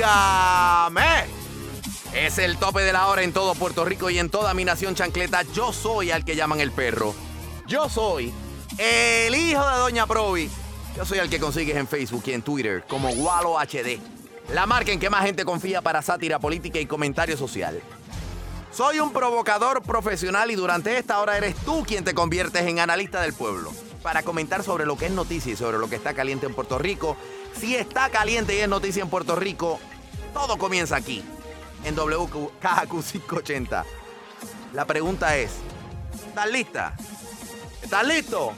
¡Óigame! Es el tope de la hora en todo Puerto Rico y en toda mi nación chancleta. Yo soy al que llaman el perro. Yo soy el hijo de Doña Provi. Yo soy el que consigues en Facebook y en Twitter como Walo HD. La marca en que más gente confía para sátira política y comentario social. Soy un provocador profesional y durante esta hora eres tú quien te conviertes en analista del pueblo. Para comentar sobre lo que es noticia y sobre lo que está caliente en Puerto Rico. Si está caliente y es noticia en Puerto Rico, todo comienza aquí, en WKQ 580. La pregunta es, ¿estás lista? ¿Estás listo?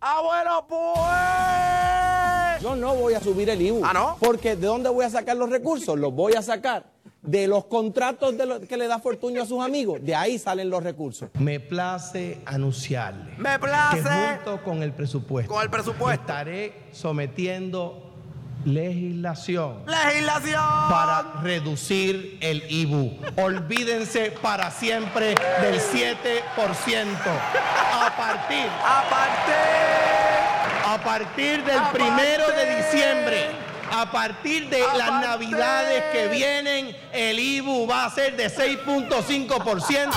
¡Ah, bueno, pues! Yo no voy a subir el IBU. ¿Ah, no? Porque ¿de dónde voy a sacar los recursos? Los voy a sacar de los contratos de lo- que le da Fortuño a sus amigos. De ahí salen los recursos. Me place anunciarle Me que place junto con el presupuesto con el presupuesto. estaré sometiendo legislación Legislación. para reducir el IBU. Olvídense para siempre del 7%. A partir, A partir. a partir del A primero de partir. diciembre, a partir de A las partir. navidades que vienen, el IBU va a ser de 6.5%.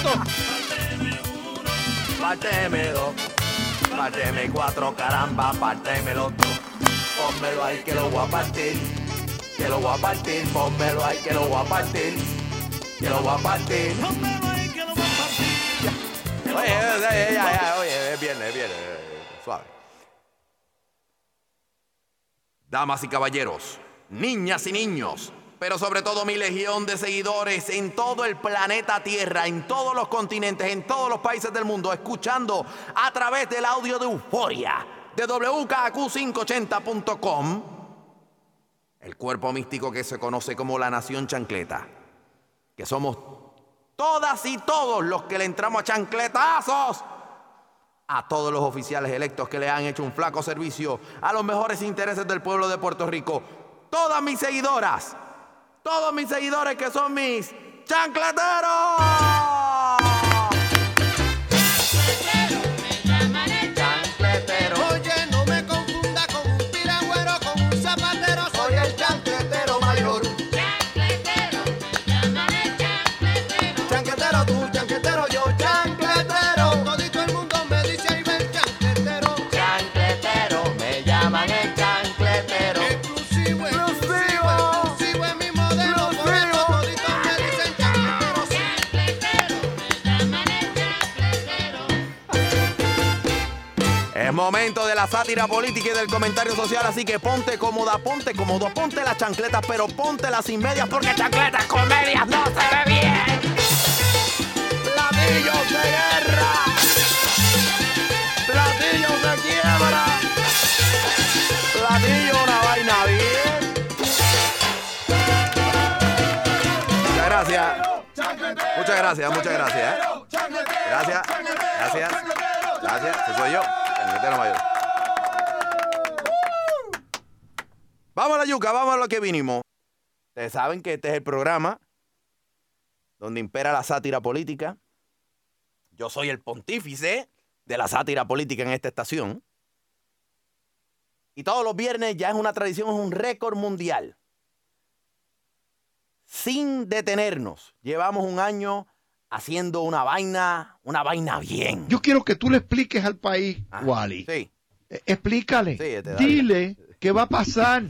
Párteme dos. Párteme cuatro, caramba, pártemelo dos. Pónmelo ahí que lo voy a partir. Que lo voy a partir, pónmelo ahí que lo voy a partir. Que lo voy a partir. Oye, oye, ya, ya, oye, es viernes, es viernes, suave. Damas y caballeros, niñas y niños, pero sobre todo mi legión de seguidores en todo el planeta Tierra, en todos los continentes, en todos los países del mundo, escuchando a través del audio de Euforia, de WKQ580.com, el cuerpo místico que se conoce como la Nación Chancleta, que somos todas y todos los que le entramos a chancletazos a todos los oficiales electos que le han hecho un flaco servicio a los mejores intereses del pueblo de Puerto Rico. Todas mis seguidoras, todos mis seguidores que son mis chancleteros. Sátira política y del comentario social, así que ponte cómoda, ponte cómodo, ponte las chancletas, pero pontelas sin medias, porque chancletas con medias no se ve bien. Platillos de guerra, platillos de quiebra, platillo una vaina bien. Muchas gracias. Muchas gracias, muchas gracias. ¿eh? Gracias, gracias, gracias. Ese soy yo, chancletero mayor. Vamos a la yuca, vamos a lo que vinimos. Ustedes saben que este es el programa donde impera la sátira política. Yo soy el pontífice de la sátira política en esta estación. Y todos los viernes ya es una tradición, es un récord mundial. Sin detenernos. Llevamos un año haciendo una vaina, una vaina bien. Yo quiero que tú le expliques al país, Wally. Sí. Eh, Explícale. Sí, este. Dile qué va a pasar.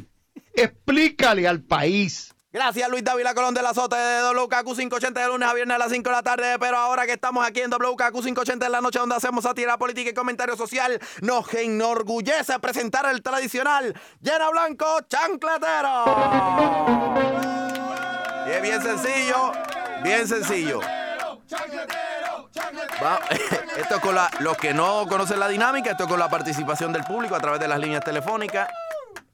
Explícale al país. Gracias Luis Dávila Colón de la Sota de WKQ 580 de lunes a viernes a las 5 de la tarde. Pero ahora que estamos aquí en WKQ 580 en la noche donde hacemos sátira política y comentario social, nos enorgullece presentar el tradicional Llena Blanco Chancletero. Y es bien sencillo, bien sencillo. Va- esto es con la, los que no conocen la dinámica, esto es con la participación del público a través de las líneas telefónicas.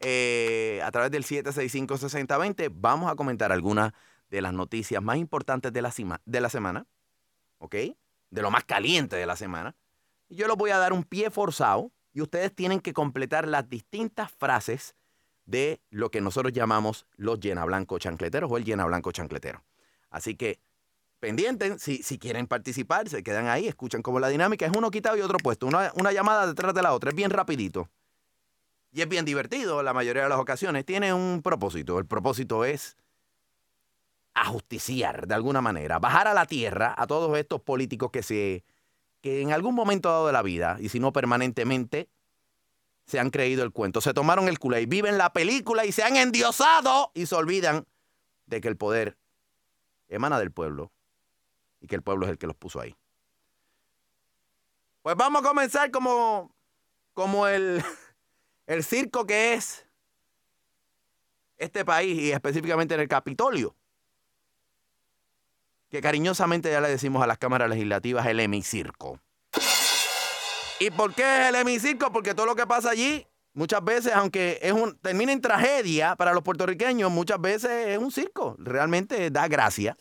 Eh, a través del 765-6020 vamos a comentar algunas de las noticias más importantes de la, cima- de la semana, ¿ok? De lo más caliente de la semana. Yo les voy a dar un pie forzado y ustedes tienen que completar las distintas frases de lo que nosotros llamamos los llena blanco chancleteros o el llena blanco chancletero. Así que pendientes, si, si quieren participar, se quedan ahí, escuchan cómo la dinámica es uno quitado y otro puesto, una, una llamada detrás de la otra, es bien rapidito. Y es bien divertido la mayoría de las ocasiones. Tiene un propósito. El propósito es ajusticiar de alguna manera, bajar a la tierra a todos estos políticos que se que en algún momento dado de la vida, y si no permanentemente, se han creído el cuento. Se tomaron el culé y viven la película y se han endiosado y se olvidan de que el poder emana del pueblo y que el pueblo es el que los puso ahí. Pues vamos a comenzar como, como el, el circo que es este país y específicamente en el Capitolio, que cariñosamente ya le decimos a las cámaras legislativas el hemicirco. ¿Y por qué es el hemicirco? Porque todo lo que pasa allí, muchas veces, aunque es un, termina en tragedia para los puertorriqueños, muchas veces es un circo. Realmente da gracia.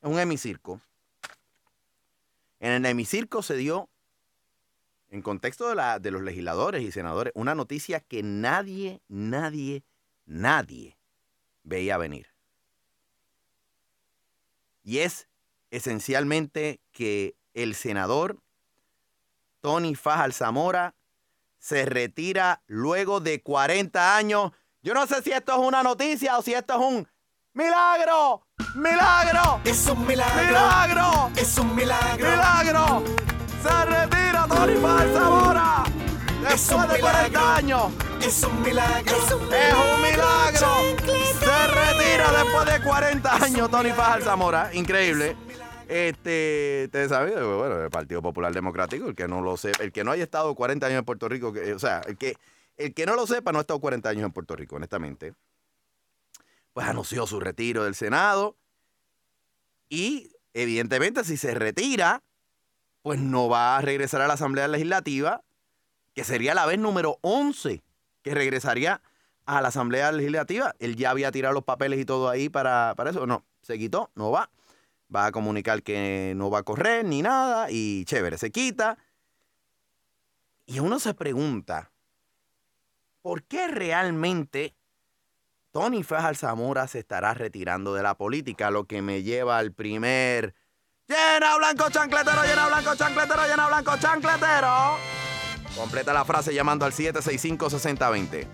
Es un hemicirco. En el hemicirco se dio, en contexto de, la, de los legisladores y senadores, una noticia que nadie, nadie, nadie veía venir. Y es esencialmente que el senador Tony Fajal Zamora se retira luego de 40 años. Yo no sé si esto es una noticia o si esto es un milagro. ¡Milagro! Es un milagro. ¡Milagro! Es un milagro. ¡Milagro! ¡Se retira Tony un Después de 40 milagro. años. Es un milagro. ¡Es un milagro! Se retira después de 40 años Tony Fajal Zamora. Increíble. Este, ustedes saben, bueno, el Partido Popular Democrático, el que no lo sepa, el que no haya estado 40 años en Puerto Rico, que- o sea, el que, el que no lo sepa no ha estado 40 años en Puerto Rico, honestamente. Pues anunció su retiro del Senado y evidentemente si se retira, pues no va a regresar a la Asamblea Legislativa, que sería la vez número 11 que regresaría a la Asamblea Legislativa. Él ya había tirado los papeles y todo ahí para, para eso. No, se quitó, no va. Va a comunicar que no va a correr ni nada y chévere, se quita. Y uno se pregunta, ¿por qué realmente Tony Fajal Zamora se estará retirando de la política? Lo que me lleva al primer... Llena blanco chancletero, llena blanco chancletero, llena blanco chancletero. Completa la frase llamando al 765-6020.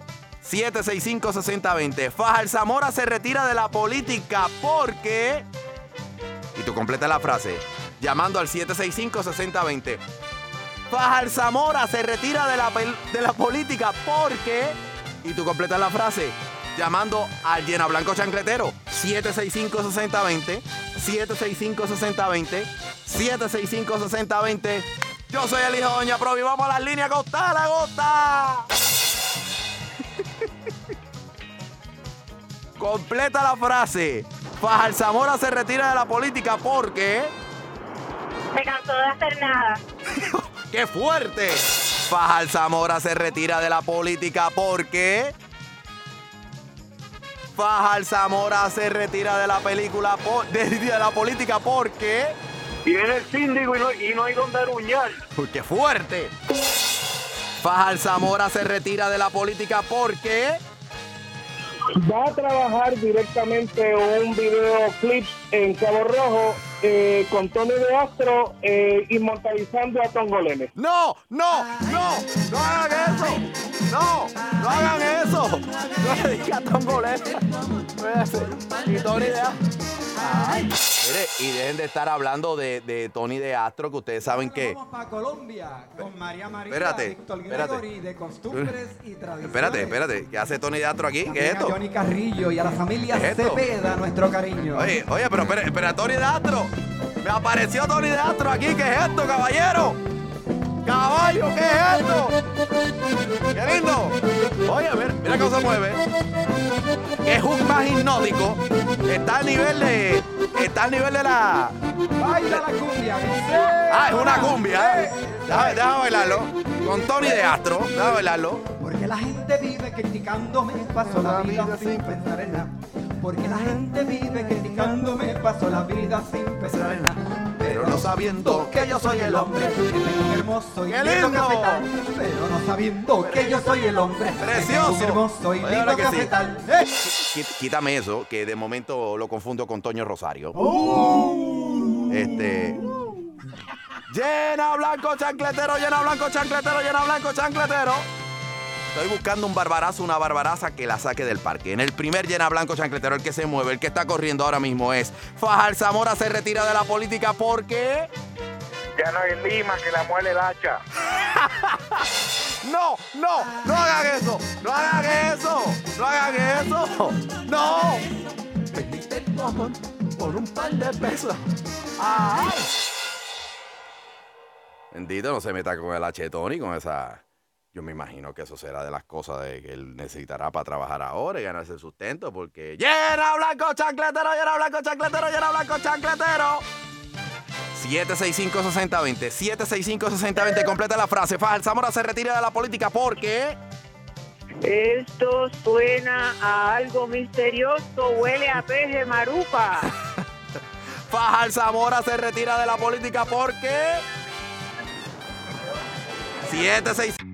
765-6020. Fajal Zamora se retira de la política porque... Y tú completa la frase llamando al 765-6020. Fajal Zamora se retira de la, de la política porque... Y tú completas la frase llamando al Llena Blanco Chancletero. 765-6020. 765-6020. 765-6020. Yo soy el hijo de Doña Provi. Vamos a las líneas. Costa la gota. Completa la frase. Fajal Zamora se retira de la política porque... Se cansó de hacer nada. ¡Qué fuerte! Fajal Zamora se retira de la política porque... Fajal Zamora se retira de la película de, de la política porque... Viene el síndico y no, y no hay donde aruñar. ¡Qué fuerte! Fajal Zamora se retira de la política porque... Va a trabajar directamente un videoclip en Cabo Rojo eh, con Tony de Astro eh, inmortalizando a Tongoleme. ¡No! ¡No! ¡No! ¡No hagan eso! ¡No! ¡No hagan eso! ¡No le digas tongoleta! Y Tony de. Mire, y dejen de estar hablando de, de Tony de Astro, que ustedes saben que... Vamos para Colombia con María María Espérate, Víctor espérate. Gregory de costumbres y tradiciones. Espérate, espérate. ¿Qué hace Tony de Astro aquí? ¿Qué es También a esto? Johnny Carrillo y a la familia ¿Qué es esto? Cepeda, nuestro cariño. Oye, oye, pero espera, espera, Tony de Astro. Me apareció Tony de Astro aquí. ¿Qué es esto, caballero? Caballo, ¿qué es esto? ¡Qué lindo! Oye, mira, mira cómo se mueve. Es un más hipnótico. Está al nivel de. Está al nivel de la. Baila la cumbia, dice. Ah, es una cumbia. ¿eh? Déjame, déjame bailarlo. Con Tony de Astro. Déjame bailarlo. Porque Porque la gente vive criticándome, paso la vida sin pensar en nada. Porque la gente vive criticándome, paso la vida sin pensar en nada. Pero no sabiendo que yo soy el hombre, hermoso y ¡Qué lindo cafetal. Pero no sabiendo que yo soy el hombre, ¡Precioso! hermoso y lindo sí. cafetal. ¡Eh! Quí- Quítame eso, que de momento lo confundo con Toño Rosario. Este. Llena blanco chancletero, llena blanco chancletero, llena blanco chancletero. Estoy buscando un barbarazo, una barbaraza que la saque del parque. En el primer llena blanco chancletero, el que se mueve, el que está corriendo ahora mismo es Fajar Zamora se retira de la política porque. Ya no hay lima que la muele el hacha. No, no, no hagan eso, no hagan eso, no hagan eso, no. Vendiste el por un par de pesos. Ay. Bendito, no se meta con el achetón y con esa. Yo me imagino que eso será de las cosas de que él necesitará para trabajar ahora y ganarse el sustento, porque. ¡Llena blanco chancletero, llena blanco chancletero, llena blanco chancletero! 765-6020, 765-6020, completa la frase. Fajar Zamora se retira de la política porque. Esto suena a algo misterioso, huele a peje marupa. Fajar Zamora se retira de la política porque. 76.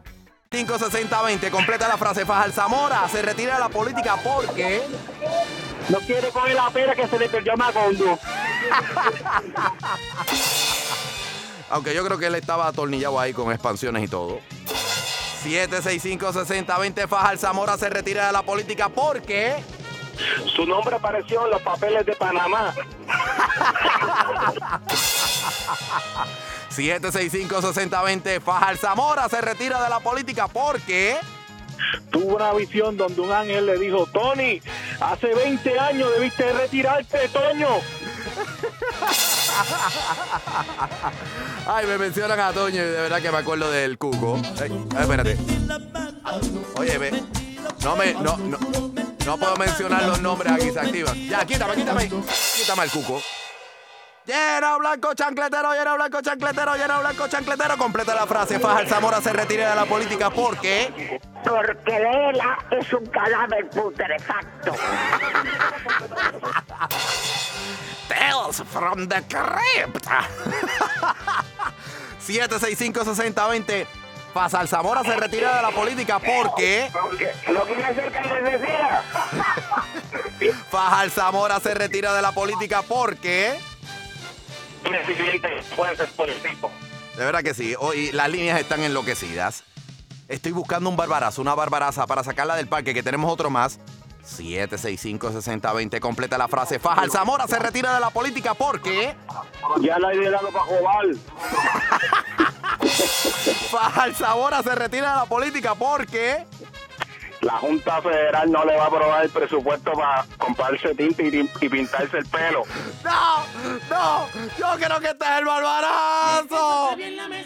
56020, completa la frase. Fajar Zamora se retira de la política porque. No quiere coger la pera que se le perdió a Macondo. Aunque yo creo que él estaba atornillado ahí con expansiones y todo. 765-6020, Fajar Zamora se retira de la política porque. Su nombre apareció en los papeles de Panamá. 765-6020, Fajar Zamora se retira de la política porque. Tuvo una visión donde un ángel le dijo, Tony, hace 20 años debiste retirarte, Toño. Ay, me mencionan a Toño y de verdad que me acuerdo del cuco. Ay, espérate. Oye, ve. No me. No, no, no puedo mencionar los nombres aquí, se activan. Ya, quítame, quítame. Quítame el cuco. Llena blanco chancletero, llena blanco chancletero, llena blanco chancletero. Completa la frase. Fajar Zamora se retira de la política porque. Porque Lela es un cadáver putrefacto. Tales from the Crypt. 765-6020. Fajar Zamora se retira de la política porque. Porque no quiere ser que. Fajar Zamora se retira de la política porque. De verdad que sí. Hoy las líneas están enloquecidas. Estoy buscando un barbarazo, una barbaraza para sacarla del parque, que tenemos otro más. 765-6020. Completa la frase. Fajar Zamora se retira de la política porque. Ya la he liderado para jugar. Fajar Zamora se retira de la política porque. La Junta Federal no le va a aprobar el presupuesto para comprarse tinta y, y pintarse el pelo. ¡No! ¡No! ¡Yo creo que este es el barbarazo!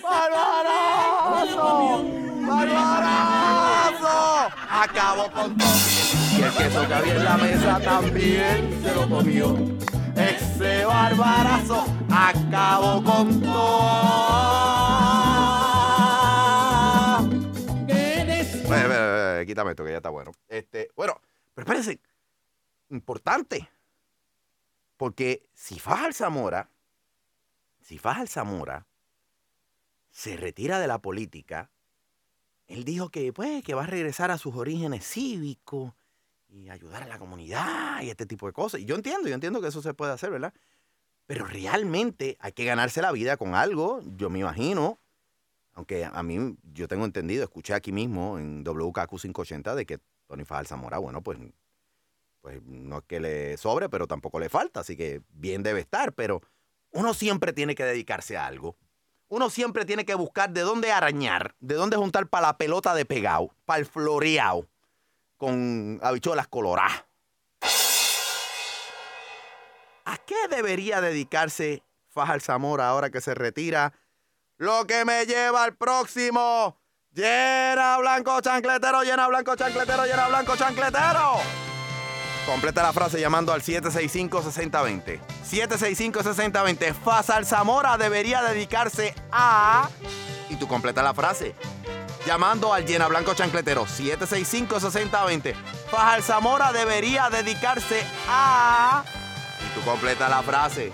¡Barbarazo! ¡Barbarazo! Acabó con todo. Y el queso que había en la mesa también se lo comió. Ese barbarazo acabó con todo. Quítame esto que ya está bueno. Este, bueno, pero espérense. Importante. Porque si Fajar Zamora, si Fajar Zamora se retira de la política, él dijo que, pues, que va a regresar a sus orígenes cívicos y ayudar a la comunidad y este tipo de cosas. Y yo entiendo, yo entiendo que eso se puede hacer, ¿verdad? Pero realmente hay que ganarse la vida con algo, yo me imagino. Aunque a mí, yo tengo entendido, escuché aquí mismo en WKQ 580 de que Tony Fajar Zamora, bueno, pues pues no es que le sobre, pero tampoco le falta, así que bien debe estar, pero uno siempre tiene que dedicarse a algo. uno siempre tiene que buscar de dónde arañar, de dónde juntar para la pelota de pegado, para el floreado, con habichuelas coloradas. ¿A qué debería dedicarse Fajar Zamora ahora que se retira? Lo que me lleva al próximo. Llena blanco chancletero, llena blanco chancletero, llena blanco chancletero. Completa la frase llamando al 765-6020. 765-6020. Fasal Zamora debería dedicarse a... Y tú completa la frase. Llamando al llena blanco chancletero. 765-6020. Fasal Zamora debería dedicarse a... Y tú completa la frase.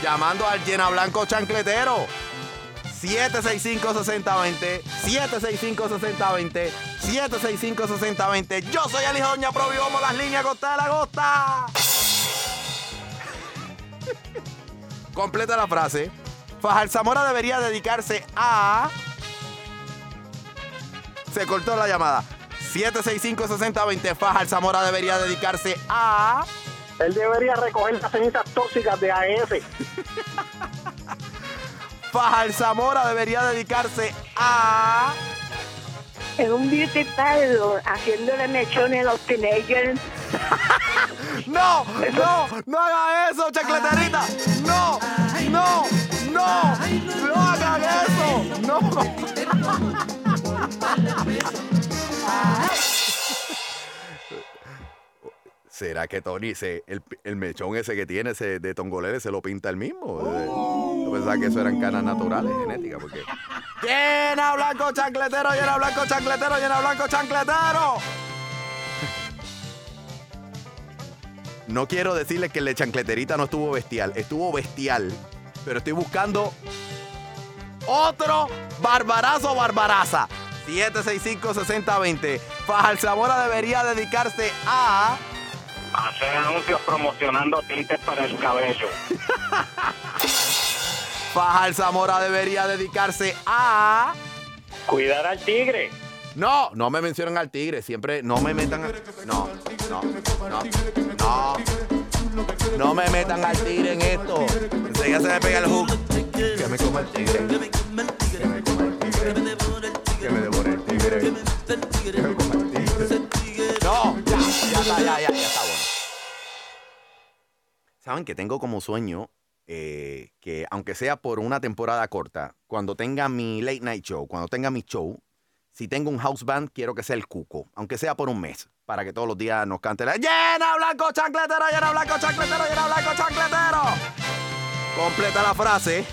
Llamando al llena blanco chancletero. 765-6020, 765-6020, 765-6020. Yo soy el hijo de Doña Provi, vamos las líneas costa de la costa. Completa la frase. Fajar Zamora debería dedicarse a... Se cortó la llamada. 765-6020. Fajar Zamora debería dedicarse a... Él debería recoger las cenizas tóxicas de AF. Fajar Zamora debería dedicarse a... En un beauty parlor haciéndole mechones a los teenagers. ¡No! ¡No! ¡No haga eso, chacleterita! ¡No! ¡No! ¡No! ¡No hagan eso! ¡No! ¿Será que Tony, se, el, el mechón ese que tiene ese de tongolele, se lo pinta él mismo? Yo pensaba que eso eran canas naturales, genéticas, porque... ¡Llena blanco chancletero, llena blanco chancletero, llena blanco chancletero! No quiero decirle que el de chancleterita no estuvo bestial, estuvo bestial. Pero estoy buscando otro barbarazo barbaraza. 765-6020. Fajar Zamora debería dedicarse a... Hacer anuncios promocionando tintes para el cabello. Fajar Zamora debería dedicarse a... Cuidar al tigre. No, no me mencionen al tigre. Siempre no me metan. a- No, no, no, no. No me metan al tigre en esto. Enseguida se me pega el hook. Que me coma el tigre. Que me coma el tigre. Saben que tengo como sueño eh, que, aunque sea por una temporada corta, cuando tenga mi late night show, cuando tenga mi show, si tengo un house band, quiero que sea el cuco, aunque sea por un mes, para que todos los días nos cante la llena blanco chancletero, llena blanco chancletero, llena blanco chancletero. Completa la frase.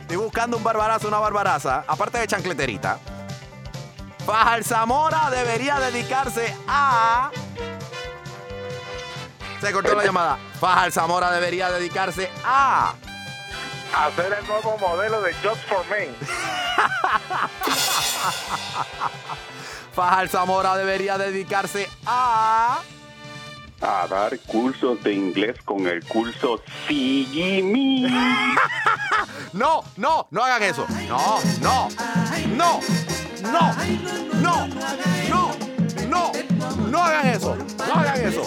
Estoy buscando un barbarazo, una barbaraza, aparte de chancleterita. Fajar Zamora debería dedicarse a. Se cortó la llamada. Fajar Zamora debería dedicarse a. Hacer el nuevo modelo de Just for Men. Fajar Zamora debería dedicarse a. a dar cursos de inglés con el curso Sigimi. No, no, no hagan eso. No, no, no, no, no, no, no, no hagan eso. No hagan eso.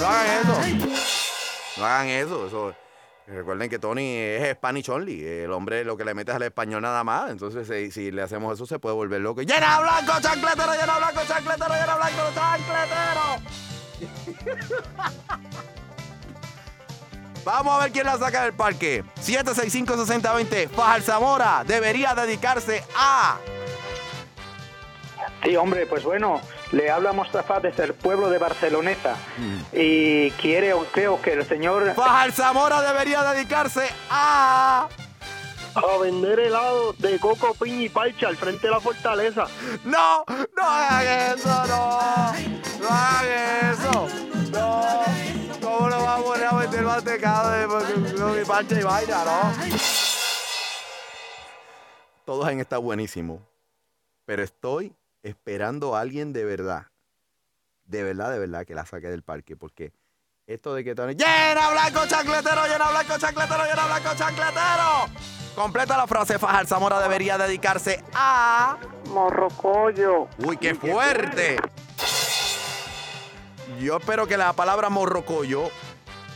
No hagan eso. No hagan eso. eso. Recuerden que Tony es Spanish only. El hombre lo que le metes al español nada más. Entonces, si, si le hacemos eso, se puede volver loco. ¡Llena blanco, chancletero! ¡Llena blanco, chancletero! ¡Llena blanco, chancletero! Vamos a ver quién la saca del parque. 765-6020. Fajar Zamora debería dedicarse a. Sí, hombre, pues bueno, le habla Mostafa desde el pueblo de Barceloneta y quiere, creo que el señor... Fajar Zamora debería dedicarse a... A vender helado de coco, piña y parcha al frente de la fortaleza. No, no hagan eso, no. No hagan eso. No. ¿Cómo lo vamos a poner a vender mantecado de con mi parcha y vaina, no? Todos han estado buenísimos. Pero estoy esperando a alguien de verdad. De verdad, de verdad, que la saque del parque. Porque esto de que Tony. ¡Llena blanco chancletero! ¡Llena blanco chancletero! ¡Llena blanco chancletero! Completa la frase. Fajar Zamora debería dedicarse a. Morrocollo. ¡Uy, qué fuerte! Yo espero que la palabra morrocoyo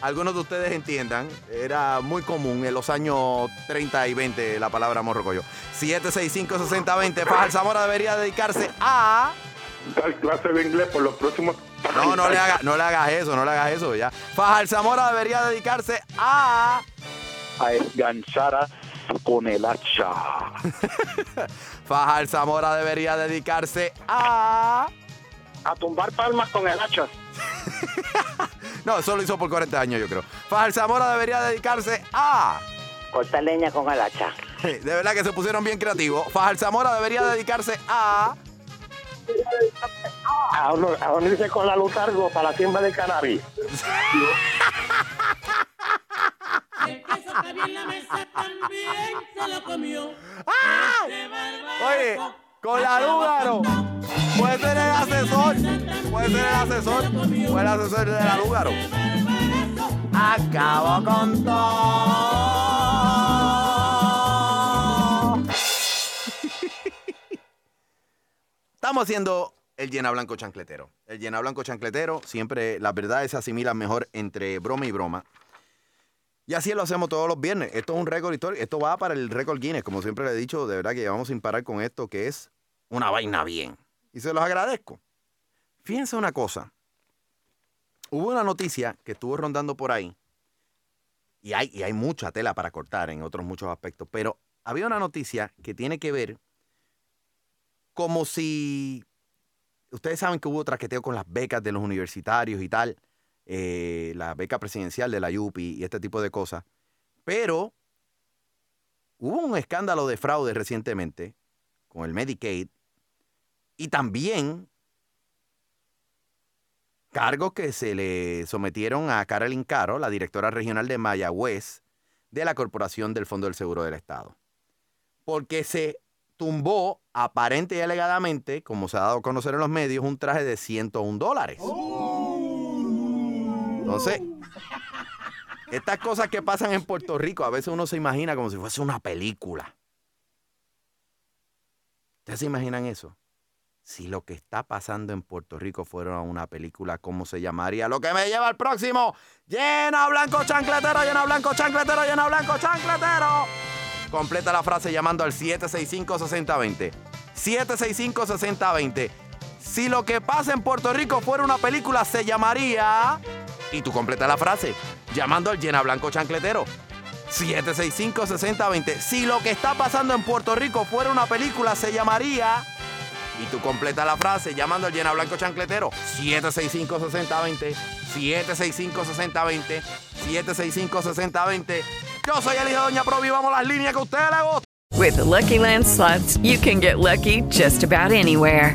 algunos de ustedes entiendan, era muy común en los años 30 y 20 la palabra morrocoyo. 765-6020. Fajar Zamora debería dedicarse a. Dar clase de inglés por los próximos. No, no le, haga- no le hagas eso, no le hagas eso ya. Fajar Zamora debería dedicarse a. A esganchar a- con el hacha. Fajar Zamora debería dedicarse a. A tumbar palmas con el hacha. No, eso lo hizo por 40 años, yo creo. Fajar Zamora debería dedicarse a. Corta leña con el hacha. De verdad que se pusieron bien creativos. Fajar Zamora debería dedicarse a. A, unirse con la Lutargo para la siembra de cannabis. Oye, con la Lúgaro. Puede ser el asesor. Puede ser el asesor. Fue el asesor de la Lúgaro. Acabo con todo. Estamos haciendo el llena blanco chancletero. El llena blanco chancletero, siempre las verdades se asimilan mejor entre broma y broma. Y así lo hacemos todos los viernes. Esto es un récord histórico. Esto va para el récord Guinness. Como siempre le he dicho, de verdad que llevamos sin parar con esto, que es una vaina bien. Y se los agradezco. Fíjense una cosa. Hubo una noticia que estuvo rondando por ahí. Y hay, y hay mucha tela para cortar en otros muchos aspectos. Pero había una noticia que tiene que ver como si... Ustedes saben que hubo traqueteo con las becas de los universitarios y tal eh, la beca presidencial de la UPI y este tipo de cosas. Pero hubo un escándalo de fraude recientemente con el Medicaid y también cargos que se le sometieron a Carolyn Caro, la directora regional de Mayagüez de la Corporación del Fondo del Seguro del Estado. Porque se tumbó aparente y alegadamente, como se ha dado a conocer en los medios, un traje de 101 dólares. Entonces, estas cosas que pasan en Puerto Rico, a veces uno se imagina como si fuese una película. ¿Ustedes se imaginan eso? Si lo que está pasando en Puerto Rico fuera una película, ¿cómo se llamaría? Lo que me lleva al próximo. Llena blanco chancletero, llena blanco chancletero, llena blanco chancletero. Completa la frase llamando al 765-6020. 765-6020. Si lo que pasa en Puerto Rico fuera una película, se llamaría... Y tú completa la frase llamando al llena blanco chancletero. 765-6020. Si lo que está pasando en Puerto Rico fuera una película, se llamaría... Y tú completa la frase llamando al llena blanco chancletero. 765-6020. 765-6020. 765-6020. Yo soy el hijo de Doña Provi. Vamos a las líneas que a ustedes les gustan. With the Lucky Land slots, you can get lucky just about anywhere.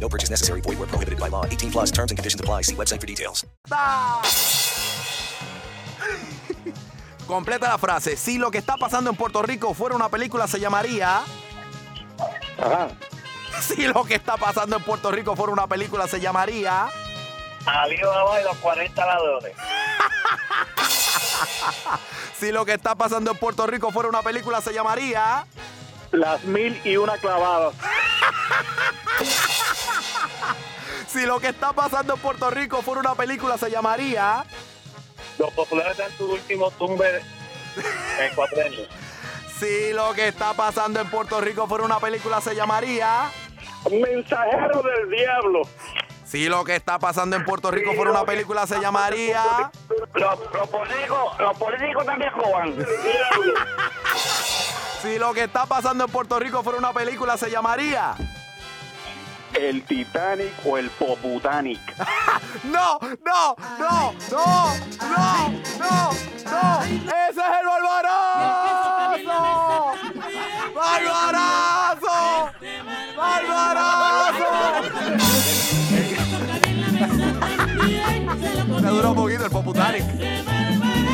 No purchase necessary. Void where prohibited by law. 18 plus terms and conditions apply. See website for details. Completa la frase. Si lo que está pasando en Puerto Rico fuera una película, se llamaría. Ajá. Si lo que está pasando en Puerto Rico fuera una película, se llamaría. Alibaba y los 40 ladrones. Si lo que está pasando en Puerto Rico fuera una película, se llamaría. Las mil y una clavadas. Si lo que está pasando en Puerto Rico fuera una película, se llamaría. Los populares dan su último tumbe en cuatro años. Si lo que está pasando en Puerto Rico fuera una película, se llamaría. Mensajero del diablo. Si lo que está pasando en Puerto Rico fuera una película, se llamaría. Los, los políticos, los políticos también roban. Si lo que está pasando en Puerto Rico fuera una película, se llamaría. El Titanic o el Poputanic. ¡No! ¡No! ¡No! ¡No! ¡No! ¡No! ¡No! ¡Ese es el Barbarazo! ¡Barbarazo! ¡Barbarazo! Me duró un poquito el Poputanic.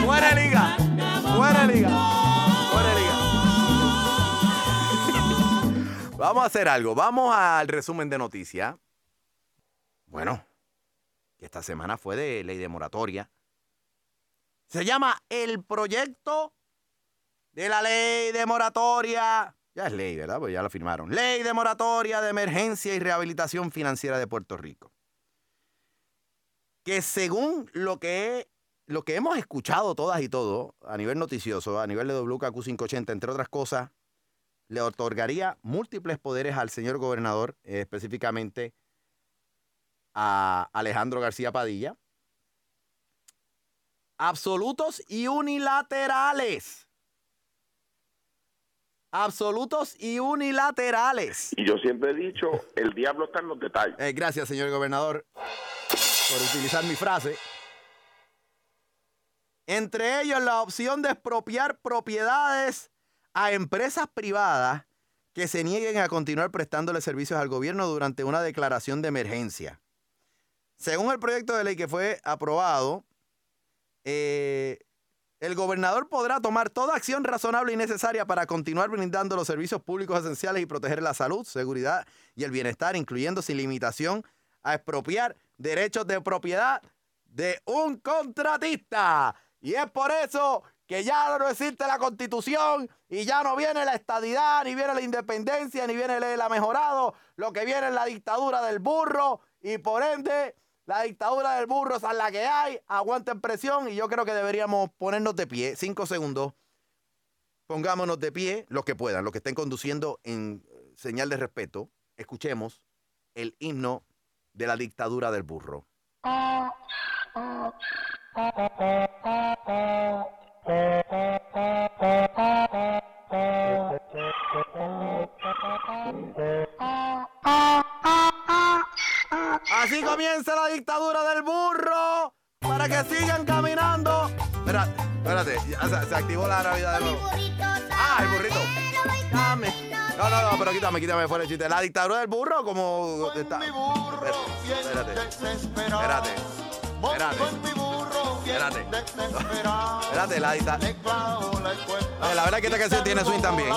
¡Fuera liga! ¡Fuera liga! Vamos a hacer algo. Vamos al resumen de noticias. Bueno, esta semana fue de ley de moratoria. Se llama el proyecto de la ley de moratoria. Ya es ley, ¿verdad? Pues ya lo firmaron. Ley de moratoria de emergencia y rehabilitación financiera de Puerto Rico. Que según lo que, lo que hemos escuchado todas y todos a nivel noticioso, a nivel de WKQ 580, entre otras cosas, le otorgaría múltiples poderes al señor gobernador, eh, específicamente a Alejandro García Padilla. Absolutos y unilaterales. Absolutos y unilaterales. Y yo siempre he dicho, el diablo está en los detalles. Eh, gracias, señor gobernador, por utilizar mi frase. Entre ellos, la opción de expropiar propiedades a empresas privadas que se nieguen a continuar prestándole servicios al gobierno durante una declaración de emergencia. Según el proyecto de ley que fue aprobado, eh, el gobernador podrá tomar toda acción razonable y necesaria para continuar brindando los servicios públicos esenciales y proteger la salud, seguridad y el bienestar, incluyendo sin limitación a expropiar derechos de propiedad de un contratista. Y es por eso que ya no existe la constitución y ya no viene la estadidad, ni viene la independencia, ni viene el mejorado. Lo que viene es la dictadura del burro y por ende la dictadura del burro es la que hay. Aguanten presión y yo creo que deberíamos ponernos de pie. Cinco segundos. Pongámonos de pie, los que puedan, los que estén conduciendo en señal de respeto. Escuchemos el himno de la dictadura del burro. Así comienza la dictadura del burro para que sigan caminando. Espera, espérate, ya se, se activó la Navidad de nuevo. Ah, el burrito. Dame. No, no, no, pero quítame, quítame fuera el chiste. La dictadura del burro, como. Está... Espérate. Espérate. Espérate. Espérate. Espérate, la dictadura. La verdad es que esta canción tiene swing también.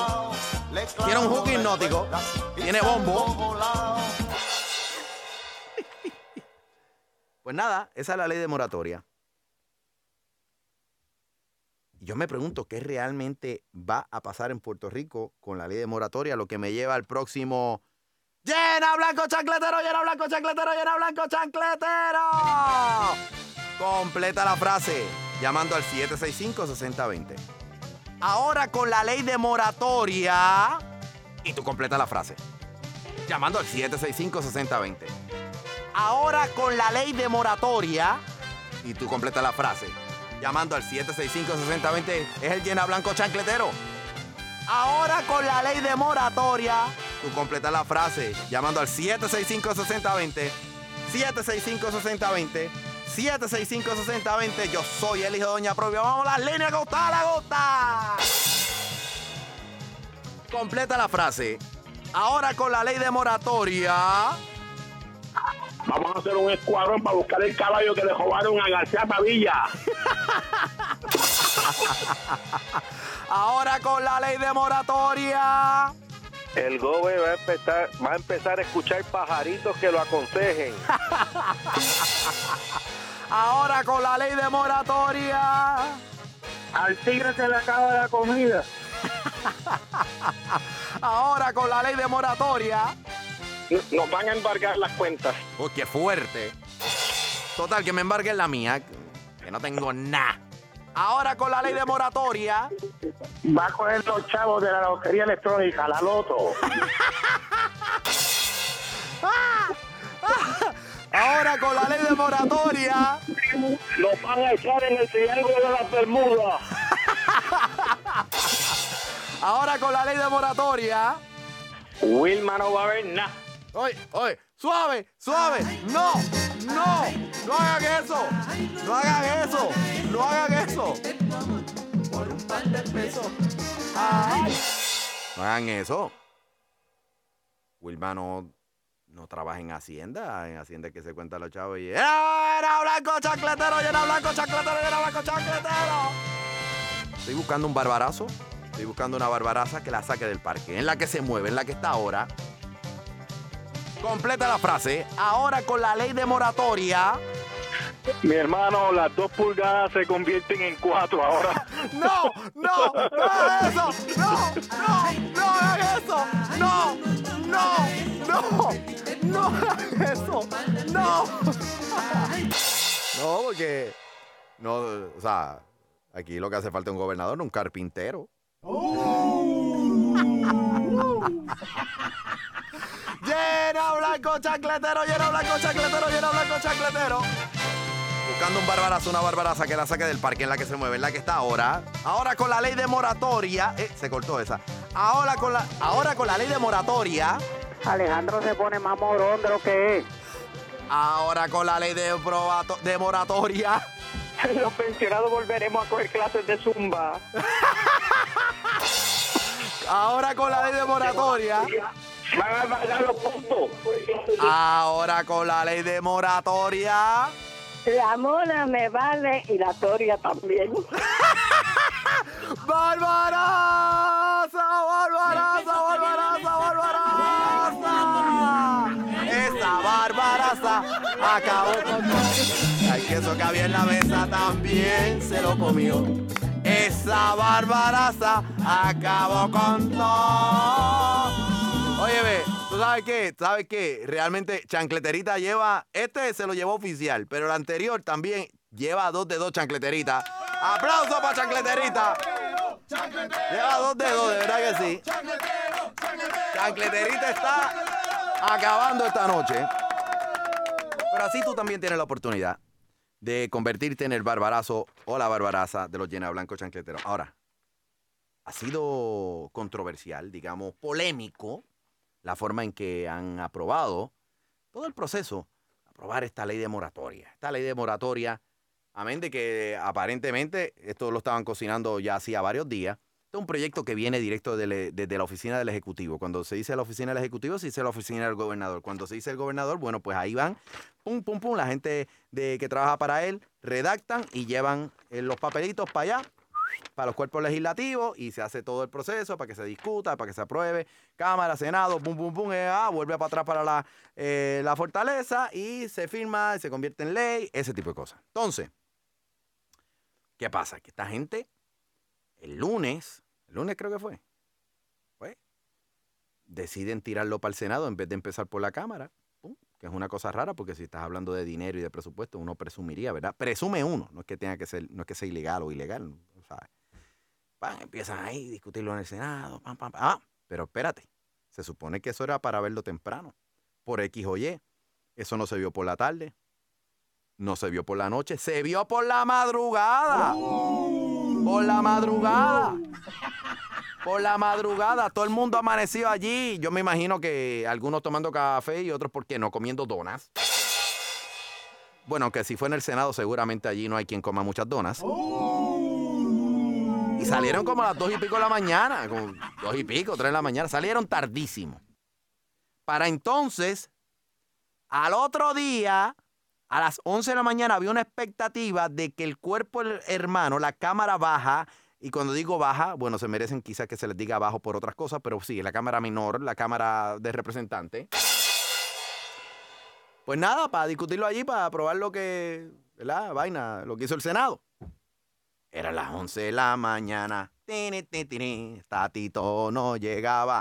Tiene un hook hipnótico. Tiene bombo. Pues nada, esa es la ley de moratoria. Y Yo me pregunto qué realmente va a pasar en Puerto Rico con la ley de moratoria, lo que me lleva al próximo. ¡Llena blanco chancletero, llena blanco chancletero, llena blanco chancletero! Completa la frase llamando al 765-6020. Ahora con la ley de moratoria. Y tú completa la frase. Llamando al 765-6020. Ahora con la ley de moratoria. Y tú completa la frase. Llamando al 765-6020. Es el llena blanco chancletero. Ahora con la ley de moratoria. Tú completa la frase. Llamando al 765-6020. 765-6020. 765-6020. Yo soy el hijo de Doña Provia. Vamos a las líneas gota a la gota. Completa la frase. Ahora con la ley de moratoria. Vamos a hacer un escuadrón para buscar el caballo que le robaron a García Padilla. Ahora con la ley de moratoria. El gobe va a empezar, va a empezar a escuchar pajaritos que lo aconsejen. Ahora con la ley de moratoria. Al tigre se le acaba la comida. Ahora con la ley de moratoria. Nos van a embargar las cuentas. Uy, qué fuerte. Total, que me embarguen la mía, que no tengo nada. Ahora con la ley de moratoria. Va a coger los chavos de la lotería electrónica, la loto. Ahora con la ley de moratoria. Nos van a echar en el triángulo de las Bermudas. Ahora con la ley de moratoria. Wilma no va a ver nada. Oye, oye, suave, suave. No, no, no hagan eso. No hagan eso. No hagan eso. Por un par de pesos. No hagan eso. Wilma no, no trabaja en Hacienda. En Hacienda es que se cuenta los chavos y. ¡Era, era blanco chacletero! ¡Era blanco chacletero! ¡Era blanco chacletero! Estoy buscando un barbarazo. Estoy buscando una barbaraza que la saque del parque. En la que se mueve, en la que está ahora. Completa la frase. Ahora con la ley de moratoria. Mi hermano, las dos pulgadas se convierten en cuatro ahora. ¡No! ¡No! ¡No hagas eso! ¡No! ¡No! ¡No hagas eso! ¡No! ¡No! ¡No! ¡No eso! ¡No! No, porque. No, o sea, aquí lo que hace falta es un gobernador, no un carpintero. Llena blanco chacletero, llena blanco chacletero, llena blanco chacletero. Buscando un barbarazo, una barbaraza que la saque del parque en la que se mueve, en la que está ahora. Ahora con la ley de moratoria. Eh, se cortó esa. Ahora con la, ahora con la ley de moratoria. Alejandro se pone más morón de lo que es. Ahora con la ley de, probato- de moratoria. Los pensionados volveremos a coger clases de zumba. Ahora con la ley de moratoria. Van a pagar los puntos. Ahora con la ley de moratoria. La mona me vale y la toria también. ¡Barbaraza! ¡Barbaraza! ¡Barbaraza! ¡Barbaraza! Esa barbaraza acabó con todo. El queso que había en la mesa también se lo comió. Esa barbaraza acabó con todo. Oye, ve, ¿tú sabes qué? ¿Sabes qué? Realmente Chancleterita lleva, este se lo llevó oficial, pero el anterior también lleva dos de dos Chancleterita. ¡Aplauso para Chancleterita! Lleva dos dedos, de verdad que sí. Chancleterita está acabando esta noche. Pero así tú también tienes la oportunidad de convertirte en el barbarazo o la barbaraza de los llena blanco chancleteros. Ahora, ha sido controversial, digamos, polémico, la forma en que han aprobado todo el proceso, aprobar esta ley de moratoria. Esta ley de moratoria, amén de que aparentemente esto lo estaban cocinando ya hacía varios días. Es un proyecto que viene directo de- desde la oficina del Ejecutivo. Cuando se dice la oficina del Ejecutivo, se dice la oficina del gobernador. Cuando se dice el gobernador, bueno, pues ahí van, pum, pum, pum, la gente de, que trabaja para él redactan y llevan eh, los papelitos para allá, para los cuerpos legislativos, y se hace todo el proceso para que se discuta, para que se apruebe. Cámara, Senado, pum, pum, pum, eh, ah, vuelve para atrás para eh, la fortaleza y se firma, y se convierte en ley, ese tipo de cosas. Entonces, ¿qué pasa? Que esta gente, el lunes, el lunes creo que fue, pues, deciden tirarlo para el Senado en vez de empezar por la Cámara. Que es una cosa rara porque si estás hablando de dinero y de presupuesto, uno presumiría, ¿verdad? Presume uno, no es que tenga que ser, no es que sea ilegal o ilegal, ¿sabes? Pan, empiezan ahí a discutirlo en el Senado, pam, pam. Ah, pero espérate, se supone que eso era para verlo temprano, por X o Y. Eso no se vio por la tarde, no se vio por la noche, se vio por la madrugada. Por la madrugada. Por la madrugada, todo el mundo amaneció allí. Yo me imagino que algunos tomando café y otros, ¿por qué no? Comiendo donas. Bueno, que si fue en el Senado, seguramente allí no hay quien coma muchas donas. Y salieron como a las dos y pico de la mañana, dos y pico, tres de la mañana. Salieron tardísimo. Para entonces, al otro día, a las 11 de la mañana, había una expectativa de que el cuerpo hermano, la cámara baja, y cuando digo baja, bueno, se merecen quizás que se les diga bajo por otras cosas, pero sí, la cámara menor, la cámara de representante. Pues nada, para discutirlo allí, para aprobar lo que, ¿verdad? Vaina, lo que hizo el Senado. Era las 11 de la mañana. Tatito no llegaba.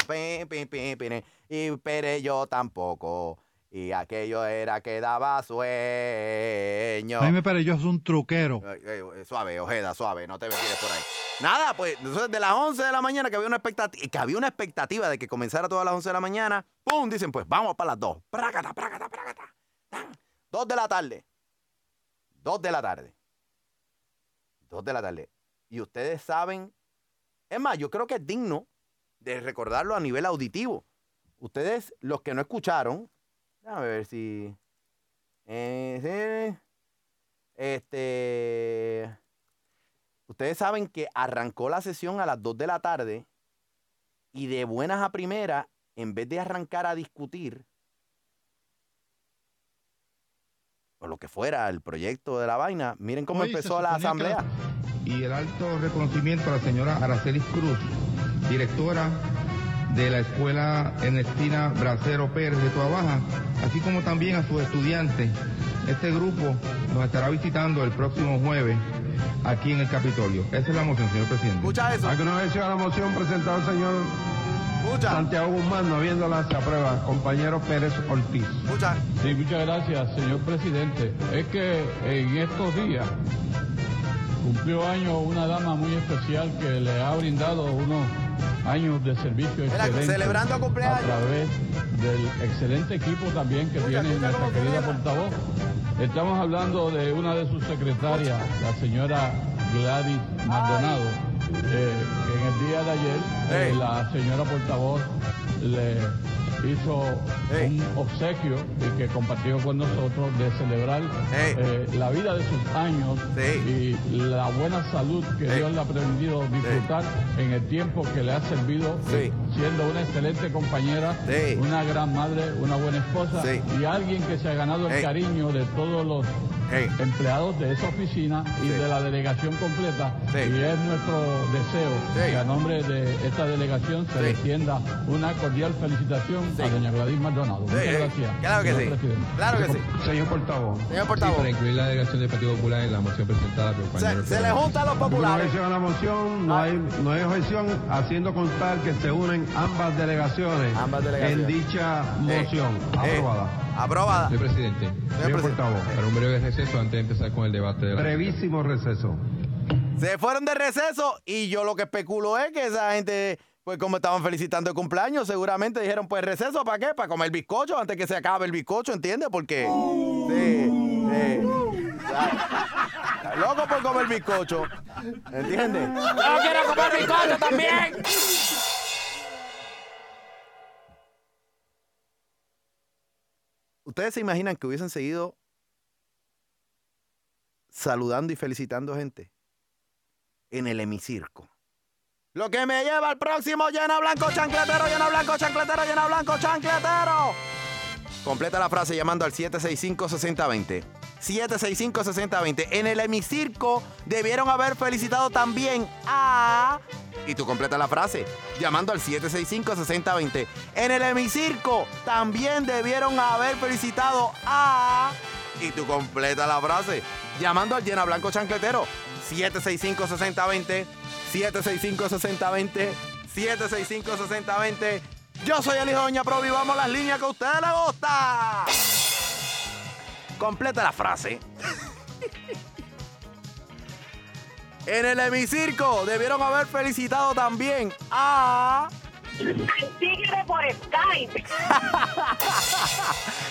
Y Pere yo tampoco. Y aquello era que daba sueño. Jaime Pérez, yo soy un truquero. Eh, eh, suave, Ojeda, suave, no te tires por ahí. Nada, pues, entonces de las 11 de la mañana que había una expectativa, que había una expectativa de que comenzara todas las 11 de la mañana, ¡pum! Dicen, pues vamos para las 2. Prácata, prácata, prácata. 2 de la tarde. 2 de la tarde. 2 de la tarde. Y ustedes saben, es más, yo creo que es digno de recordarlo a nivel auditivo. Ustedes, los que no escucharon, déjame ver si. eh, este. Ustedes saben que arrancó la sesión a las 2 de la tarde y de buenas a primeras, en vez de arrancar a discutir o lo que fuera el proyecto de la vaina, miren cómo Hoy empezó la asamblea. Y el alto reconocimiento a la señora Aracelis Cruz, directora de la Escuela Ernestina Bracero Pérez de Tuabaja, así como también a sus estudiantes. Este grupo nos estará visitando el próximo jueves aquí en el Capitolio. Esa es la moción, señor presidente. Escucha eso. ¿Alguna vez a la moción presentada el señor Santiago Guzmán, no habiéndola se aprueba. Compañero Pérez Ortiz. Sí, muchas gracias, señor presidente. Es que en estos días cumplió años una dama muy especial que le ha brindado unos años de servicio excelente celebrando cumpleaños. a través del excelente equipo también que tiene nuestra querida portavoz. Estamos hablando de una de sus secretarias, la señora Gladys Maldonado, eh, que en el día de ayer eh, la señora portavoz le hizo un obsequio y que compartió con nosotros de celebrar eh, la vida de sus años y la buena salud que Dios le ha permitido disfrutar en el tiempo que le ha servido eh, siendo una excelente compañera, una gran madre, una buena esposa y alguien que se ha ganado el cariño de todos los empleados de esa oficina y de la delegación completa y es nuestro deseo que a nombre de esta delegación se extienda una cordial felicitación a doña Gladys Maldonado. Muchas Sí, gracias. claro que señor sí. presidente. Claro que sí. Señor portavoz. Señor portavoz. Sí, para incluir la delegación del Partido Popular en la moción presentada por el compañero Se, se le Pérez. juntan los populares. objeción a la moción, no hay, no hay objeción, haciendo constar que se unen ambas delegaciones, delegaciones. en dicha moción. aprobada. Aprobada. Señor presidente, señor portavoz, para un breve receso antes de empezar con el debate. De Brevísimo receso. Se fueron de receso y yo lo que especulo es que esa gente, pues como estaban felicitando el cumpleaños, seguramente dijeron, pues receso, ¿para qué? Para comer bizcocho antes que se acabe el bizcocho, ¿entiendes? Porque... Sí, sí. Está Loco por comer bizcocho, ¿entiendes? Yo quiero comer bizcocho también. ¿Ustedes se imaginan que hubiesen seguido saludando y felicitando gente en el hemicirco? Lo que me lleva al próximo llena blanco chancletero, llena blanco chancletero, llena blanco chancletero. Completa la frase llamando al 765-6020. 765-6020. En el hemicirco debieron haber felicitado también a... Y tú completa la frase llamando al 765-6020. En el hemicirco también debieron haber felicitado a... Y tú completa la frase llamando al llena blanco chancletero. 765-6020. 765-6020. 765-6020. Yo soy el hijo de Doña Provi. Vamos a las líneas que a usted le gusta. Completa la frase. En el hemicirco debieron haber felicitado también a. Tigre por Skype.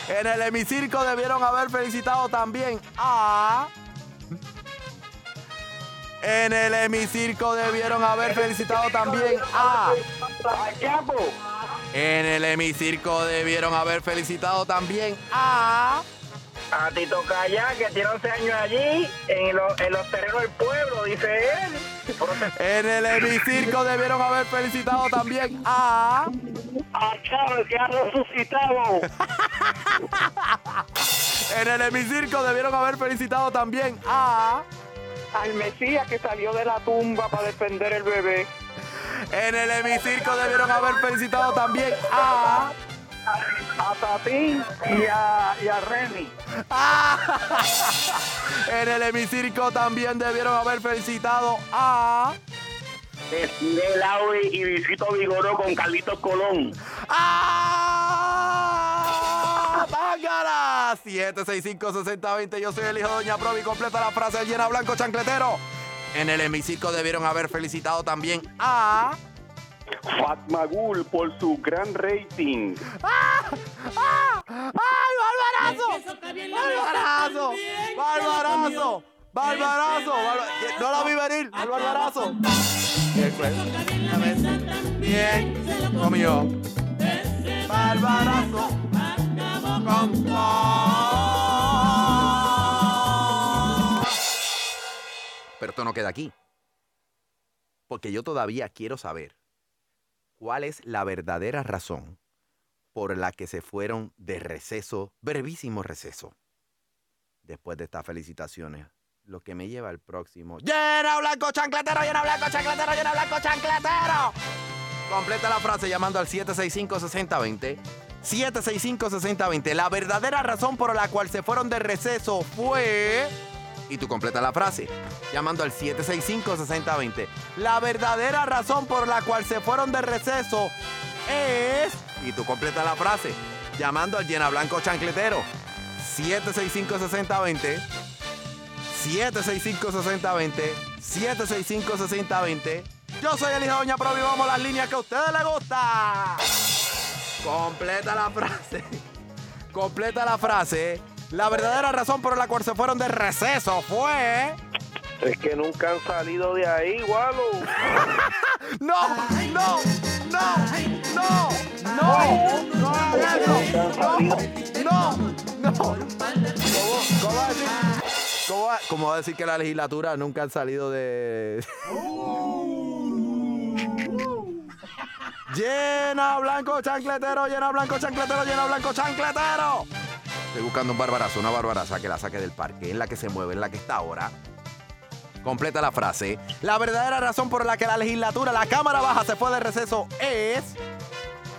En el hemicirco debieron haber felicitado también a. En el hemicirco debieron haber felicitado también a. En el hemicirco debieron haber felicitado también a. A Tito Calla, que tiene 11 años allí, en, los- en los terrenos del pueblo, dice él. En el hemicirco debieron haber felicitado también a. A Chávez, que ha resucitado. En el hemicirco debieron haber felicitado también a. Al Mesías que salió de la tumba para defender el bebé. En el hemicirco debieron haber felicitado también a. A Tatín y a, y a Remy. En el hemicirco también debieron haber felicitado a. De Lauri y Visito Vigoró con Carlitos Colón. ¡Ah! ¡Bángara! 765-6020. Yo soy el hijo de Doña Provi. Completa la frase llena blanco chancletero. En el hemicirco debieron haber felicitado también a. Fatmagul por su gran rating. ¡Ah! ¡Ah! ¡Ay, barbarazo! ¡Barbarazo! ¡Barbarazo! ¡Barbarazo! Barba- No la vi venir, el barbarazo. Bien, comió. Barbarazo. Con esto no queda aquí. Porque yo todavía quiero saber cuál es la verdadera razón por la que se fueron de receso, brevísimo receso. Después de estas felicitaciones, lo que me lleva al próximo. ¡Llena blanco chancletero, llena blanco chancletero, llena blanco chancletero! Completa la frase llamando al 765-6020. 765-6020. La verdadera razón por la cual se fueron de receso fue... Y tú completa la frase llamando al 765-6020. La verdadera razón por la cual se fueron de receso es... Y tú completa la frase llamando al llena blanco chancletero. 765-6020. 765-6020. 765-6020. Yo soy el hijo de Doña a las líneas que a ustedes les gusta. Completa la frase. Completa la frase. La verdadera razón por la cual se fueron de receso fue. Es que nunca han salido de ahí, Walo. ¡No! ¡No! ¡No! ¡No! ¡No! ¡No eso! ¡No! ¡No! ¿Cómo, cómo va a decir? ¿Cómo va, cómo va a decir que la legislatura nunca han salido de. llena blanco chancletero, llena blanco chancletero, llena blanco chancletero. Estoy buscando un barbarazo, una barbaraza que la saque del parque, en la que se mueve, en la que está ahora. Completa la frase. La verdadera razón por la que la legislatura, la Cámara Baja, se fue de receso es.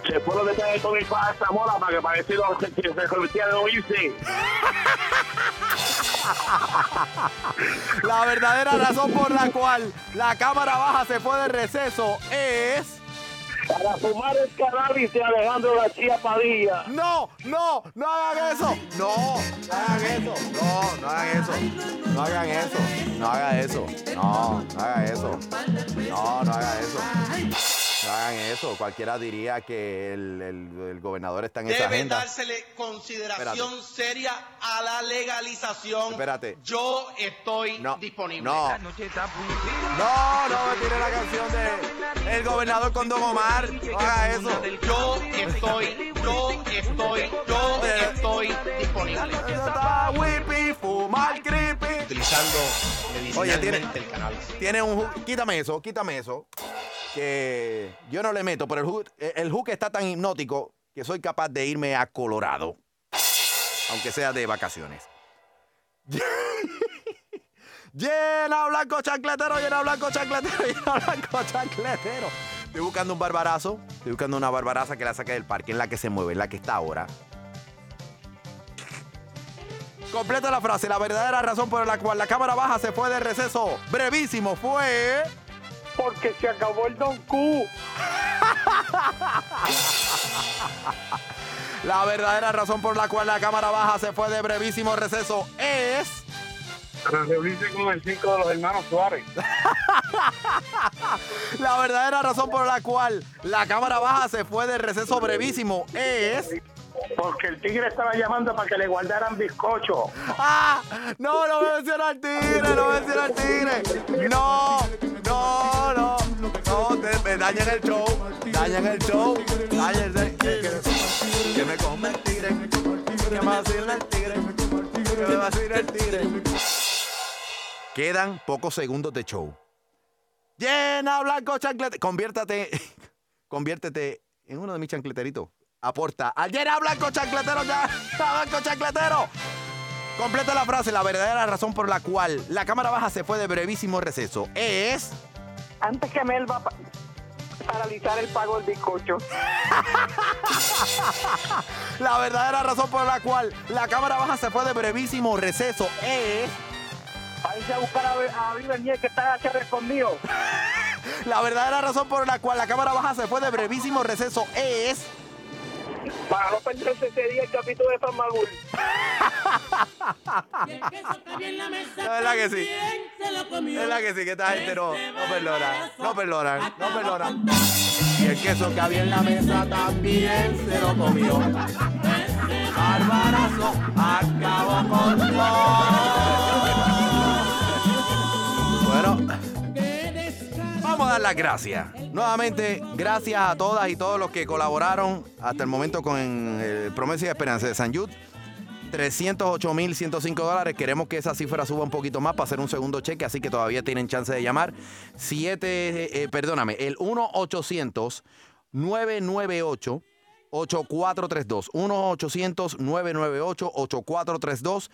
Se fueron de traer con el para esta mola para que parecido que se convirtiera en oírse. La verdadera razón por la cual la Cámara Baja se fue de receso es. Para fumar el cannabis de Alejandro García Padilla. No, no, no hagan eso. No, no hagan eso. No, no hagan eso. No hagan eso. No hagan eso. No, no hagan eso. No, no hagan eso. No hagan eso. Cualquiera diría que el, el- el gobernador está en esa Debe agenda. dársele consideración seria a la legalización. Espérate. Yo estoy No, disponible. no. No, no me tire la canción de El gobernador con Don Omar. No haga eso. Yo estoy, yo estoy, yo estoy disponible. Eso está whippy, fumar creepy. Utilizando Oye, tiene, medicinalmente el cannabis. tiene un. Quítame eso, quítame eso. Que yo no le meto, pero el hook, hook está tan hipnótico que soy capaz de irme a Colorado. Aunque sea de vacaciones. Llena blanco chancletero, llena blanco chancletero, llena blanco chancletero. Estoy buscando un barbarazo. Estoy buscando una barbaraza que la saque del parque, en la que se mueve, en la que está ahora. Completa la frase. La verdadera razón por la cual la Cámara Baja se fue de receso brevísimo fue. Porque se acabó el Don Q. La verdadera razón por la cual la Cámara Baja se fue de brevísimo receso es. Para reunirse con el circo de los hermanos Suárez. La verdadera razón por la cual la Cámara Baja se fue de receso brevísimo es. Porque el tigre estaba llamando para que le guardaran bizcocho. ¡Ah! No, no menciona al tigre, no menciona al tigre. No, no, no. Te, me dañan el show. Dañan el show. Dañan el. Que me come el tigre. Que me vacila el tigre. Que me vacila el tigre. Quedan pocos segundos de show. Llena blanco chanclete. Conviértate. Conviértete en uno de mis chancleteritos. Aporta al llena blanco chancletero ya. Blanco chancletero. Completa la frase. La verdadera razón por la cual la Cámara Baja se fue de brevísimo receso es. Antes que Mel va a pa- paralizar el pago del bizcocho. La verdadera razón por la cual la Cámara Baja se fue de brevísimo receso es. Váyanse a buscar a, a Viver Niel que está acá escondido. La verdadera razón por la cual la Cámara Baja se fue de brevísimo receso es. Para no perderse ese día el capítulo de Famagul. La verdad que sí. Es verdad que sí, que esta gente no, no perdona. No perdonan, no perdonan. Y el queso que había en la mesa también se lo comió. Barbarazo acabó con todo. Bueno, vamos a dar las gracias. Nuevamente, gracias a todas y todos los que colaboraron hasta el momento con el Promesa y Esperanza de San Jude. 308.105 dólares. Queremos que esa cifra suba un poquito más para hacer un segundo cheque, así que todavía tienen chance de llamar. 7, eh, perdóname, el 1-800-998. 8432 1-800-998-8432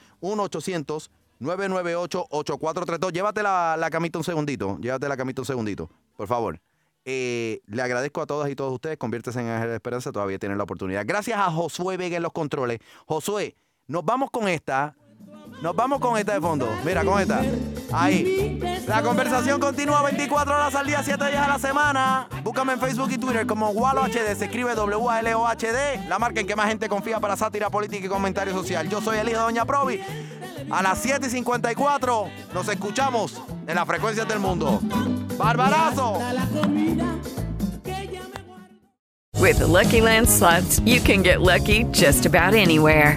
1-800-998-8432 Llévate la, la camita un segundito. Llévate la camita un segundito, por favor. Eh, le agradezco a todas y todos ustedes. Conviértese en Ángel de Esperanza. Todavía tienen la oportunidad. Gracias a Josué Vega en los controles. Josué, nos vamos con esta. Nos vamos con esta de fondo. Mira, con esta. Ahí. La conversación continúa 24 horas al día, 7 días a la semana. Búscame en Facebook y Twitter como Walo HD. Se escribe W-A-L-O-H-D. La marca en que más gente confía para sátira política y comentario social. Yo soy el hijo de Doña Provi. A las 7 y 54 nos escuchamos en las frecuencias del mundo. ¡Barbarazo! With Lucky Land slots, you can get lucky just about anywhere.